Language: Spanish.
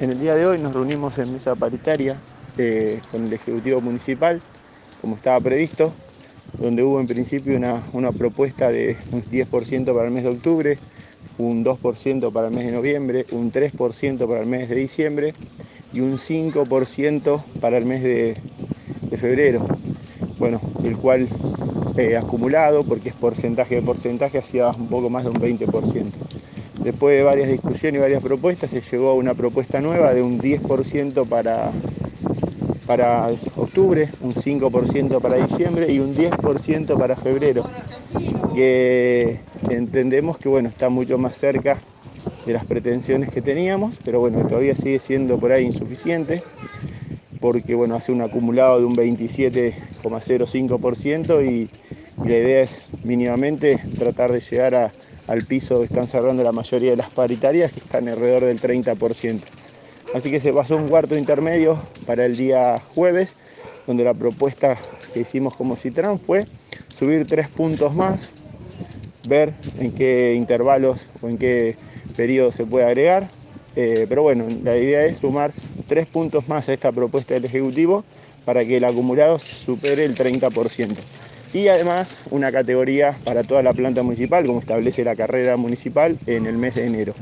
En el día de hoy nos reunimos en mesa paritaria eh, con el Ejecutivo Municipal, como estaba previsto, donde hubo en principio una, una propuesta de un 10% para el mes de octubre, un 2% para el mes de noviembre, un 3% para el mes de diciembre y un 5% para el mes de, febrero. Bueno, el cual eh, acumulado, porque es porcentaje de porcentaje, hacía un poco más de un 20%. Después de varias discusiones y varias propuestas, se llegó a una propuesta nueva de un 10% para, para octubre, un 5% para diciembre y un 10% para febrero, que entendemos que bueno, está mucho más cerca de las pretensiones que teníamos, pero bueno, todavía sigue siendo por ahí insuficiente, porque bueno, hace un acumulado de un 27,05% y, y la idea es mínimamente tratar de llegar a al piso están cerrando la mayoría de las paritarias, que están alrededor del 30%. Así que se pasó un cuarto intermedio para el día jueves, donde la propuesta que hicimos como Citran fue subir tres puntos más, ver en qué intervalos o en qué periodo se puede agregar. Eh, pero bueno, la idea es sumar tres puntos más a esta propuesta del Ejecutivo para que el acumulado supere el 30% y además una categoría para toda la planta municipal, como establece la carrera municipal en el mes de enero.